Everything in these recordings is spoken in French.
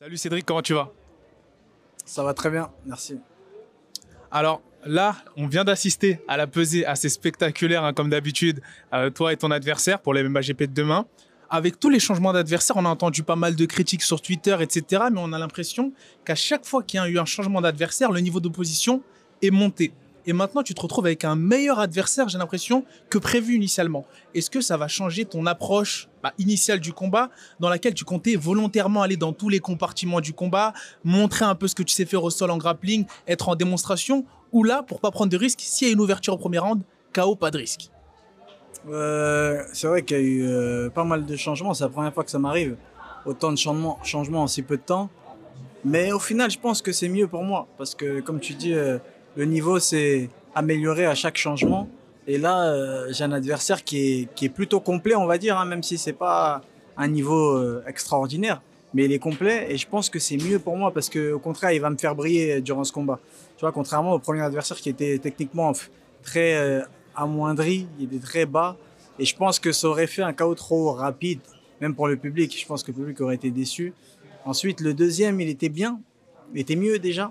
Salut Cédric, comment tu vas? Ça va très bien, merci. Alors là, on vient d'assister à la pesée assez spectaculaire, hein, comme d'habitude, euh, toi et ton adversaire pour les MMA GP de demain. Avec tous les changements d'adversaire, on a entendu pas mal de critiques sur Twitter, etc. Mais on a l'impression qu'à chaque fois qu'il y a eu un changement d'adversaire, le niveau d'opposition est monté. Et maintenant, tu te retrouves avec un meilleur adversaire, j'ai l'impression, que prévu initialement. Est-ce que ça va changer ton approche bah, initiale du combat, dans laquelle tu comptais volontairement aller dans tous les compartiments du combat, montrer un peu ce que tu sais faire au sol en grappling, être en démonstration, ou là, pour pas prendre de risques, s'il y a une ouverture au premier round, KO, pas de risque? Euh, C'est vrai qu'il y a eu euh, pas mal de changements. C'est la première fois que ça m'arrive. Autant de changements, en si peu de temps. Mais au final, je pense que c'est mieux pour moi. Parce que, comme tu dis, euh, le niveau s'est amélioré à chaque changement. Et là, euh, j'ai un adversaire qui est, plutôt complet, on va dire, hein, même si c'est pas un niveau euh, extraordinaire. Mais il est complet et je pense que c'est mieux pour moi parce que au contraire, il va me faire briller durant ce combat. Tu vois, contrairement au premier adversaire qui était techniquement très euh, amoindri, il était très bas. Et je pense que ça aurait fait un chaos trop rapide, même pour le public. Je pense que le public aurait été déçu. Ensuite, le deuxième, il était bien. Il était mieux déjà.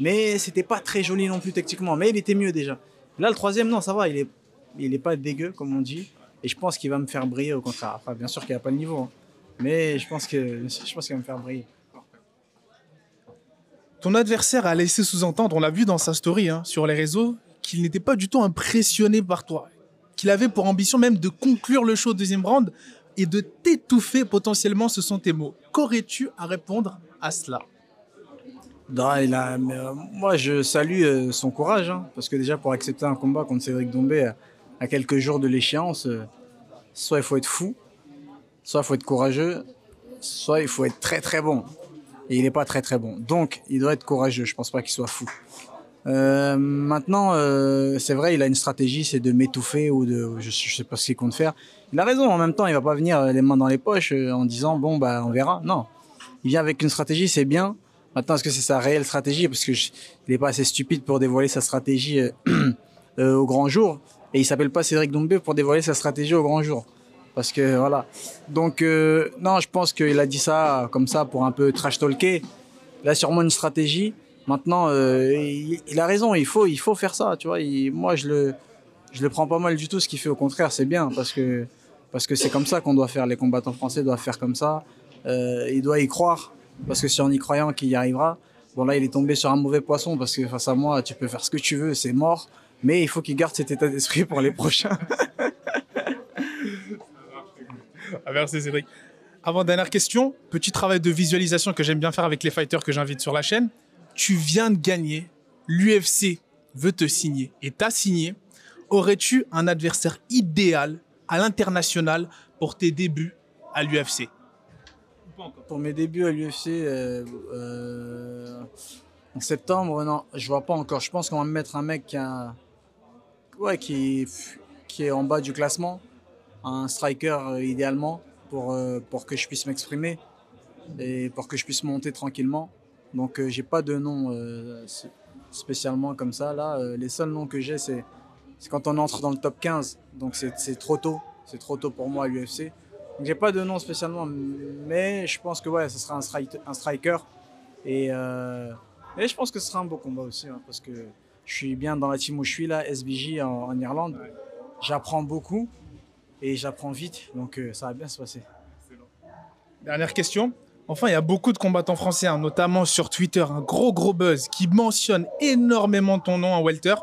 Mais c'était pas très joli non plus techniquement, mais il était mieux déjà. Là, le troisième, non, ça va, il est, il est pas dégueu, comme on dit. Et je pense qu'il va me faire briller au contraire. Enfin, bien sûr qu'il n'y a pas le niveau, hein. mais je pense qu'il va me faire briller. Ton adversaire a laissé sous-entendre, on l'a vu dans sa story hein, sur les réseaux, qu'il n'était pas du tout impressionné par toi. Qu'il avait pour ambition même de conclure le show au deuxième round et de t'étouffer potentiellement, ce sont tes mots. Qu'aurais-tu à répondre à cela? Non, euh, moi, je salue euh, son courage, hein, parce que déjà, pour accepter un combat contre Cédric Dombé à, à quelques jours de l'échéance, euh, soit il faut être fou, soit il faut être courageux, soit il faut être très très bon. Et il n'est pas très très bon. Donc, il doit être courageux. Je pense pas qu'il soit fou. Euh, maintenant, euh, c'est vrai, il a une stratégie, c'est de m'étouffer ou de, je, je sais pas ce qu'il compte faire. Il a raison. En même temps, il va pas venir les mains dans les poches euh, en disant bon bah on verra. Non, il vient avec une stratégie, c'est bien. Maintenant, est-ce que c'est sa réelle stratégie? Parce que je, il est pas assez stupide pour dévoiler sa stratégie euh, euh, au grand jour. Et il s'appelle pas Cédric Doumbé pour dévoiler sa stratégie au grand jour. Parce que voilà. Donc euh, non, je pense qu'il a dit ça comme ça pour un peu trash talker. Il a sûrement une stratégie. Maintenant, il, a raison. Il faut, il faut faire ça. Tu vois. Moi, je le, je le prends pas mal du tout. Ce qu'il fait, au contraire, c'est bien parce que parce que c'est comme ça qu'on doit faire. Les combattants français doivent faire comme ça. Il doit y croire parce que c'est en y croyant qu'il y arrivera. Bon là, il est tombé sur un mauvais poisson parce que face à moi, tu peux faire ce que tu veux, c'est mort. Mais il faut qu'il garde cet état d'esprit pour les prochains. Ah, Merci Cédric. Avant dernière question, petit travail de visualisation que j'aime bien faire avec les fighters que j'invite sur la chaîne. Tu viens de gagner, l'UFC veut te signer et t'as signé. Aurais-tu un adversaire idéal à l'international pour tes débuts à l'UFC Pour mes débuts à l'UFC euh, euh, en septembre, non, je vois pas encore. Je pense qu'on va me mettre un mec qui, ouais, qui, est en bas du classement, un striker euh, idéalement pour, pour que je puisse m'exprimer et pour que je puisse monter tranquillement. Donc j'ai pas de nom spécialement comme ça. Là, les seuls noms que j'ai, c'est quand on entre dans le top 15. Donc c'est trop tôt. C'est trop tôt pour moi à l'UFC. Donc j'ai pas de nom spécialement, mais je pense que ouais, ce sera un, un striker. Et, euh, et je pense que ce sera un beau combat aussi, hein, parce que je suis bien dans la team où je suis là, SBJ en, Irlande. J'apprends beaucoup et j'apprends vite, donc euh, ça va bien se passer. Dernière question. Enfin, il y a beaucoup de combattants français, hein, notamment sur Twitter, un gros gros buzz qui mentionne énormément ton nom en welter.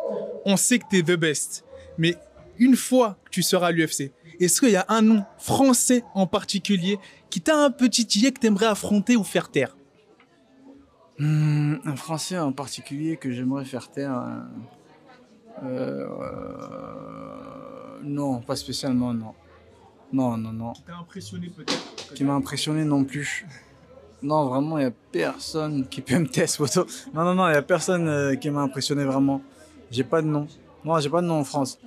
On sait que tu es the best. Mais une fois que tu seras à l'UFC, est-ce qu'il y a un nom français en particulier qui t'a un petit titillé que tu aimerais affronter ou faire taire Hmm, un Français en particulier que j'aimerais faire taire. euh, euh, non, pas spécialement, non. Non, non, non. T'as impressionné peut-être qui m'a impressionné non plus. Non, vraiment, il n'y a personne qui peut me tester photo. Non, non, non, il n'y a personne euh, qui m'a impressionné vraiment. J'ai pas de nom. Non, j'ai pas de nom en France.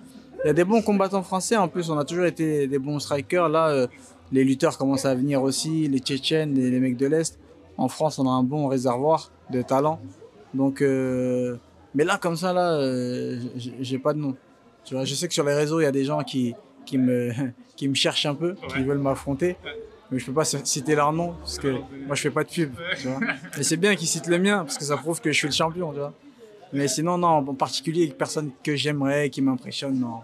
Il y a des bons combattants français. En plus, on a toujours été des bons strikers. Là, euh, les lutteurs commencent à venir aussi, les Tchétchènes, les, les mecs de l'Est. En France, on a un bon réservoir de talent. Donc, euh, mais là, comme ça, là, euh, j'ai pas de nom. Tu vois, je sais que sur les réseaux, il y a des gens qui, qui, me, qui me cherchent un peu, qui Ouais. veulent m'affronter. mais je peux pas citer leur nom parce que moi je fais pas de pub, tu vois. Mais c'est bien qu'ils citent le mien parce que ça prouve que je suis le champion, tu vois. Mais sinon, non, en particulier, personne que j'aimerais, qui m'impressionne, non.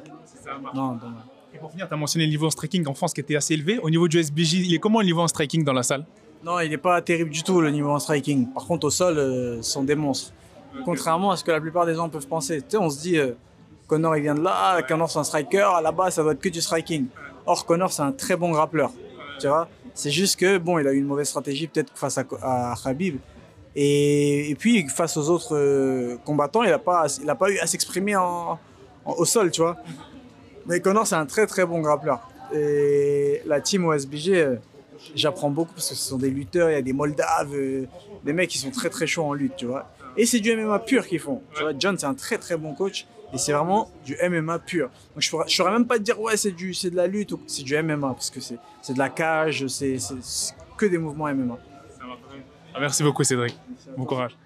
Non, non. Et pour finir, tu as mentionné le niveau en striking en France qui était assez élevé. Au niveau du SBJ, il est comment le niveau en striking dans la salle? Non, il n'est pas terrible du tout le niveau en striking. Par contre, au sol, euh, ce sont des monstres. Contrairement à ce que la plupart des gens peuvent penser. Tu sais, on se dit, euh, Connor il vient de là, Connor c'est un striker, là-bas ça doit être que du striking. Or, Connor c'est un très bon grappleur. Tu vois C'est juste que, bon, il a eu une mauvaise stratégie peut-être face à, à Khabib. Et, puis, face aux autres euh, combattants, il n'a pas, pas eu à s'exprimer au sol, tu vois. Mais Connor, c'est un très très bon grappleur. Et la team OSBG, euh, j'apprends beaucoup parce que ce sont des lutteurs, il y a des Moldaves, euh, des mecs qui sont très très chauds en lutte, tu vois. Et c'est du MMA pur qu'ils font. John, c'est un très très bon coach et c'est vraiment du MMA pur. Donc je ne saurais même pas te dire, ouais, c'est de la lutte, c'est du MMA parce que c'est de la cage, c'est que des mouvements MMA. Ah, merci beaucoup, Cédric. Bon courage.